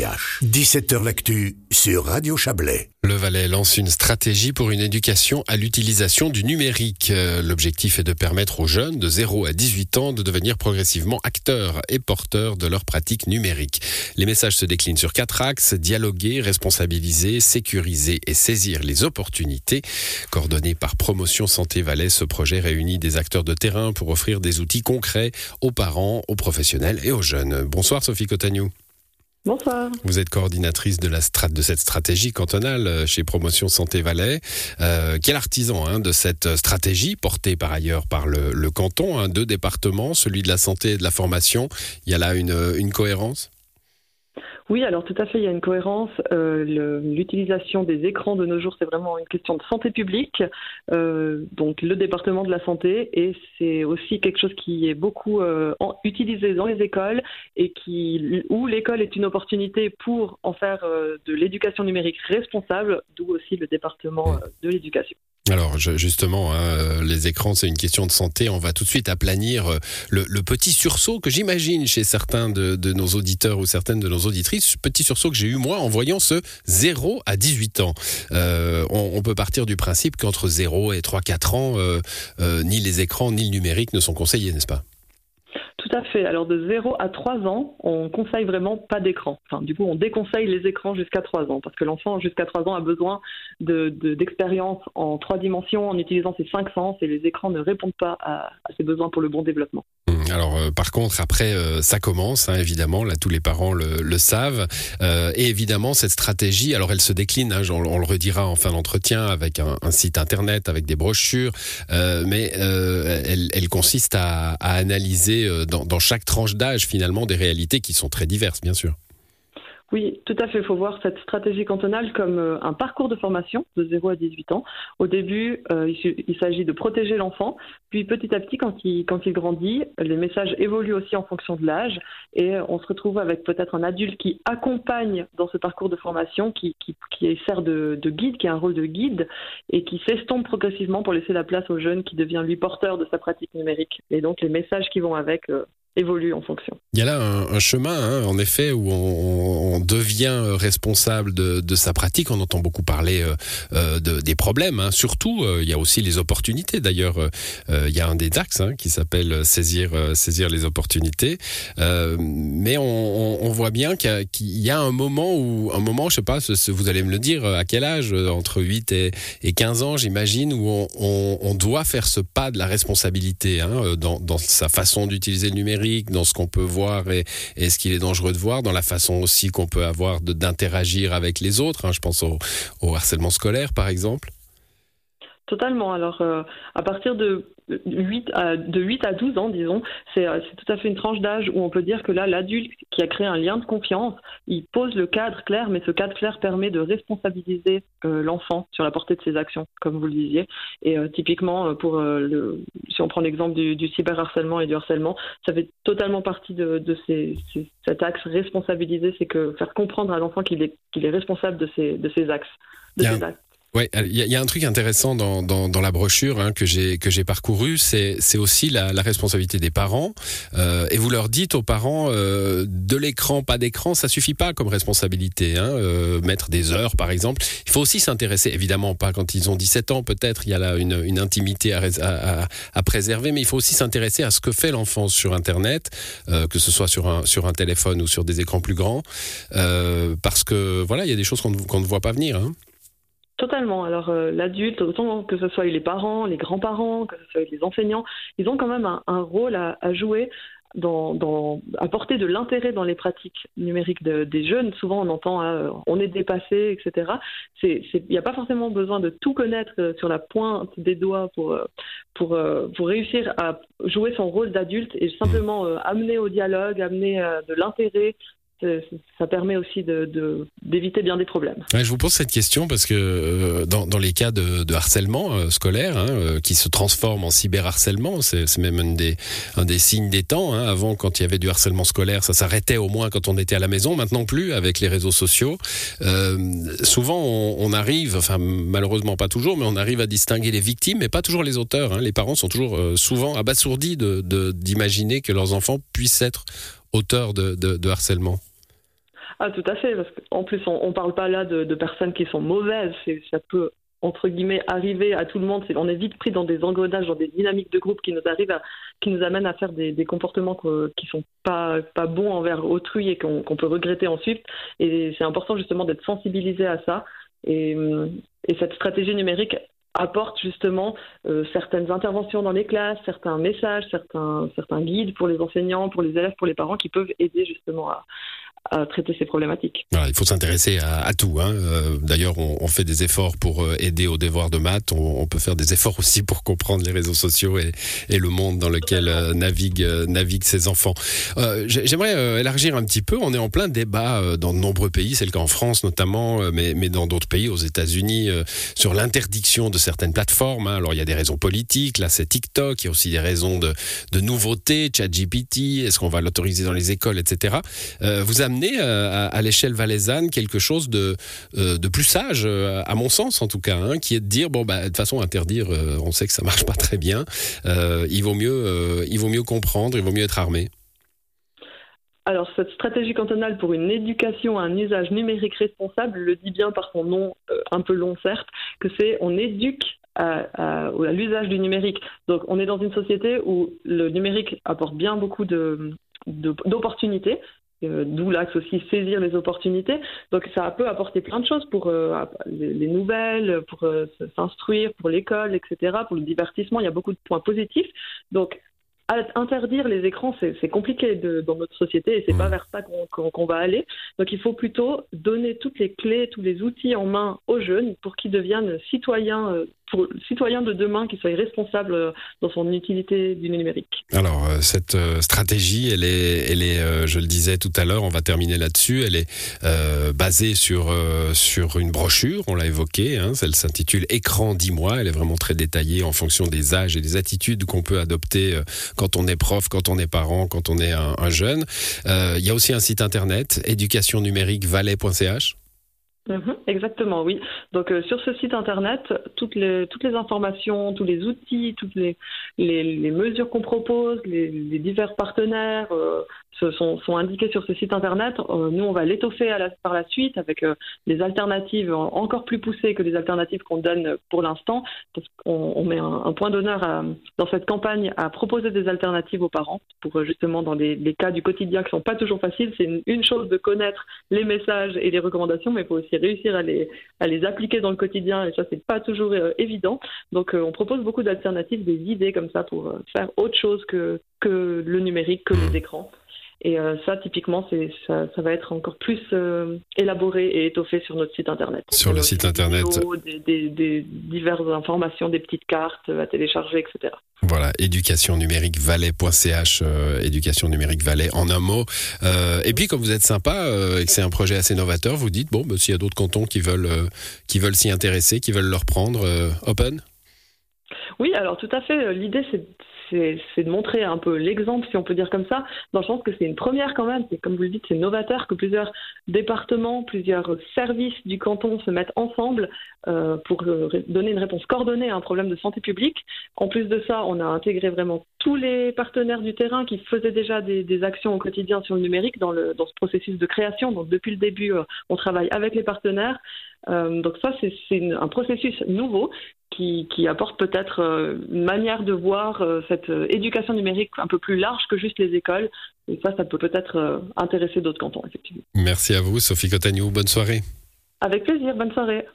17h L'actu sur Radio Chablais. Le Valais lance une stratégie pour une éducation à l'utilisation du numérique. Euh, L'objectif est de permettre aux jeunes de 0 à 18 ans de devenir progressivement acteurs et porteurs de leurs pratiques numériques. Les messages se déclinent sur quatre axes, dialoguer, responsabiliser, sécuriser et saisir les opportunités. Coordonné par Promotion Santé Valais, ce projet réunit des acteurs de terrain pour offrir des outils concrets aux parents, aux professionnels et aux jeunes. Bonsoir Sophie Cotagnou. Bonsoir. Vous êtes coordinatrice de, la strat de cette stratégie cantonale euh, chez Promotion Santé Valais. Euh, quel artisan hein, de cette stratégie, portée par ailleurs par le, le canton, hein, deux départements, celui de la santé et de la formation? Il y a là une, une cohérence? Oui, alors tout à fait, il y a une cohérence. Euh, L'utilisation des écrans de nos jours, c'est vraiment une question de santé publique. Euh, donc le département de la santé, et c'est aussi quelque chose qui est beaucoup euh, utilisé dans les écoles et qui, où l'école est une opportunité pour en faire de l'éducation numérique responsable, d'où aussi le département de l'éducation. Alors justement, hein, les écrans, c'est une question de santé. On va tout de suite aplanir le, le petit sursaut que j'imagine chez certains de, nos auditeurs ou certaines de nos auditrices. Petit sursaut que j'ai eu moi en voyant ce 0 à 18 ans. Euh, on, peut partir du principe qu'entre 0 et 3-4 ans, euh, euh, ni les écrans ni le numérique ne sont conseillés, n'est-ce pas? Tout à fait. Alors de 0 à 3 ans, on conseille vraiment pas d'écran. Enfin, du coup, on déconseille les écrans jusqu'à 3 ans parce que l'enfant jusqu'à 3 ans a besoin d'expérience de, en trois dimensions en utilisant ses cinq sens et les écrans ne répondent pas à, à ses besoins pour le bon développement. Mmh, alors euh, par contre après euh, ça commence hein, évidemment. Là tous les parents le, savent. Euh, et évidemment cette stratégie alors elle se décline hein, on, le redira en fin d'entretien avec un, site internet avec des brochures. Mais elle, consiste à, analyser dans chaque tranche d'âge finalement des réalités qui sont très diverses bien sûr. Oui, tout à fait. Il faut voir cette stratégie cantonale comme euh, un parcours de formation de 0 à 18 ans. Au début, euh, il, s'agit de protéger l'enfant, puis petit à petit, quand il, grandit, les messages évoluent aussi en fonction de l'âge, et on se retrouve avec peut-être un adulte qui accompagne dans ce parcours de formation, qui, sert de, de guide, qui a un rôle de guide, et qui s'estompe progressivement pour laisser la place au jeune qui devient lui porteur de sa pratique numérique. Et donc les messages qui vont avec euh, évolue en fonction. Il y a là un, chemin, hein, en effet, où on, devient responsable de, sa pratique. On entend beaucoup parler euh, euh de, des problèmes. Hein. Surtout, euh, il y a aussi les opportunités. D'ailleurs, il y a un des axes hein, qui s'appelle saisir, saisir les opportunités. Mais on, voit bien qu'il y, a un moment où, un moment, je sais pas, vous allez me le dire, à quel âge, entre 8 et, et 15 ans, j'imagine, où on, doit faire ce pas de la responsabilité dans sa façon d'utiliser le numérique dans ce qu'on peut voir et, ce qu'il est dangereux de voir, dans la façon aussi qu'on peut avoir d'interagir avec les autres. Hein, je pense au harcèlement scolaire, par exemple. Totalement. Alors, euh, à partir de 8 à, de 8 à 12 ans, disons, c'est tout à fait une tranche d'âge où on peut dire que là, l'adulte qui a créé un lien de confiance, il pose le cadre clair, mais ce cadre clair permet de responsabiliser euh, l'enfant sur la portée de ses actions, comme vous le disiez. Et euh, typiquement, pour le, si on prend l'exemple du, du cyberharcèlement et du harcèlement, ça fait totalement partie de, de ces, ces, cet axe responsabiliser, c'est que faire comprendre à l'enfant qu'il est, qu'il est responsable de ses, de ses axes. De ses actes. Ouais, il y, y, a un truc intéressant dans, dans, dans la brochure hein, que j'ai que j'ai parcouru, c'est c'est aussi la, la, responsabilité des parents. Euh, et vous leur dites aux parents euh, de l'écran, pas d'écran, ça suffit pas comme responsabilité. Hein, euh, mettre des heures, par exemple. Il faut aussi s'intéresser, évidemment pas quand ils ont 17 ans, peut-être. Il y a là une, une intimité à, à, à, préserver, mais il faut aussi s'intéresser à ce que fait l'enfant sur Internet, euh, que ce soit sur un sur un téléphone ou sur des écrans plus grands, euh, parce que voilà, il y a des choses qu'on qu ne voit pas venir. Hein. Totalement. Alors euh, l'adulte, autant que ce soit les parents, les grands-parents, que ce soit les enseignants, ils ont quand même un, rôle à, jouer dans, dans apporter de l'intérêt dans les pratiques numériques de, des jeunes. Souvent, on entend euh, on est dépassé, etc. Il n'y a pas forcément besoin de tout connaître euh, sur la pointe des doigts pour, euh, pour, réussir à jouer son rôle d'adulte et simplement amener au dialogue, amener euh, de l'intérêt, ça permet aussi d'éviter bien des problèmes. Je vous pose cette question parce que euh, dans, les cas de, harcèlement euh, scolaire hein, euh, qui se transforme en cyberharcèlement, c'est même un des, signes des temps. Hein. Avant, quand il y avait du harcèlement scolaire, ça s'arrêtait au moins quand on était à la maison. Maintenant plus avec les réseaux sociaux. Souvent, on, arrive, enfin malheureusement pas toujours, mais on arrive à distinguer les victimes, mais pas toujours les auteurs. Hein. Les parents sont toujours souvent abasourdis d'imaginer que leurs enfants puissent être auteurs de harcèlement. Ah, tout à fait, parce qu'en plus, on ne parle pas là de, personnes qui sont mauvaises, ça peut entre guillemets arriver à tout le monde. on est vite pris dans des engrenages, dans des dynamiques de groupe qui nous arrivent, qui nous amènent à faire des, comportements qui sont pas pas bons envers autrui et qu'on peut regretter ensuite. Et c'est important justement d'être sensibilisé à ça. Et, et, cette stratégie numérique apporte justement euh, certaines interventions dans les classes, certains messages, certains, certains guides pour les enseignants, pour les élèves, pour les parents qui peuvent aider justement à, à traiter ces problématiques. Voilà, il faut s'intéresser à, à, tout. Hein. Euh, D'ailleurs, on, on, fait des efforts pour euh, aider aux devoirs de maths. On, on, peut faire des efforts aussi pour comprendre les réseaux sociaux et, et le monde dans lequel euh, naviguent, euh, naviguent ces enfants. Euh, J'aimerais élargir un petit peu. On est en plein débat dans de nombreux pays. C'est le cas en France notamment, mais, mais dans d'autres pays, aux États-Unis, sur l'interdiction de certaines plateformes. Hein. Alors, il y a des raisons politiques. Là, c'est TikTok. Il y a aussi des raisons de, de nouveautés. ChatGPT. Est-ce qu'on va l'autoriser dans les écoles, etc. vous avez euh, à, l'échelle valaisanne quelque chose de, euh, de plus sage, euh, à mon sens en tout cas, hein, qui est de dire bon bah de toute façon interdire, on sait que ça marche pas très bien. il vaut mieux, il vaut mieux comprendre, il vaut mieux être armé. Alors, cette stratégie cantonale pour une éducation à un usage numérique responsable le dit bien par son nom un peu long, certes, que c'est on éduque à, à, à l'usage du numérique. Donc, on est dans une société où le numérique apporte bien beaucoup d'opportunités, euh, d'où l'axe aussi saisir les opportunités. Donc ça peut apporter plein de choses pour euh, les, nouvelles, pour euh, s'instruire, pour l'école, etc., pour le divertissement. Il y a beaucoup de points positifs. Donc interdire les écrans, c'est compliqué de, dans notre société et c'est pas mmh. vers ça qu'on qu va aller. Donc il faut plutôt donner toutes les clés, tous les outils en main aux jeunes pour qu'ils deviennent citoyens pour le citoyen de demain qui soit responsable euh, dans son utilité du numérique. Alors euh, cette euh, stratégie, elle est, elle est, je le disais tout à l'heure, on va terminer là-dessus. Elle est euh, basée sur sur une brochure, on l'a évoqué. Hein, elle s'intitule Écran 10 mois. Elle est vraiment très détaillée en fonction des âges et des attitudes qu'on peut adopter quand on est prof, quand on est parent, quand on est un, un jeune. Il y a aussi un site internet, éducation Mhm, exactement, oui. Donc euh, sur ce site internet, toutes les, informations, tous les outils, toutes les, mesures qu'on propose, les, les, divers partenaires euh, sont, indiqués sur ce site internet. Euh, nous, on va l'étoffer par la suite avec euh, des alternatives encore plus poussées que les alternatives qu'on donne pour l'instant, on met un, point d'honneur dans cette campagne à proposer des alternatives aux parents pour justement dans les, les cas du quotidien qui sont pas toujours faciles. C'est une, chose de connaître les messages et les recommandations, mais il faut aussi réussir à les, appliquer dans le quotidien et ça c'est pas toujours euh, évident. Donc euh, on propose beaucoup d'alternatives, des idées comme ça pour euh, faire autre chose que, le numérique, que les écrans. Et euh, ça, typiquement, c'est ça, ça, va être encore plus euh, élaboré et étoffé sur notre site internet. Sur le site internet. des, des, des, diverses informations, des petites cartes à télécharger, etc. Voilà, éducation numérique euh, éducation numérique valais en un mot. Euh, et puis, comme vous êtes sympa euh, et que c'est un projet assez novateur, vous dites bon, bah, s'il y a d'autres cantons qui veulent euh, qui veulent s'y intéresser, qui veulent le reprendre, open? Oui, alors tout à fait. L'idée, c'est c'est de montrer un peu l'exemple, si on peut dire comme ça, dans le sens que c'est une première quand même. Comme vous le dites, c'est novateur que plusieurs départements, plusieurs services du canton se mettent ensemble euh, pour euh, donner une réponse coordonnée à un problème de santé publique. En plus de ça, on a intégré vraiment tous les partenaires du terrain qui faisaient déjà des, des actions au quotidien sur le numérique dans, le, dans ce processus de création. Donc depuis le début, euh, on travaille avec les partenaires. Euh, donc ça, c'est un processus nouveau qui, qui apporte peut-être euh, une manière de voir euh, cette éducation numérique un peu plus large que juste les écoles. Et ça, ça peut peut-être intéresser d'autres cantons, effectivement. Merci à vous, Sophie Cotagnou. Bonne soirée. Avec plaisir. Bonne soirée.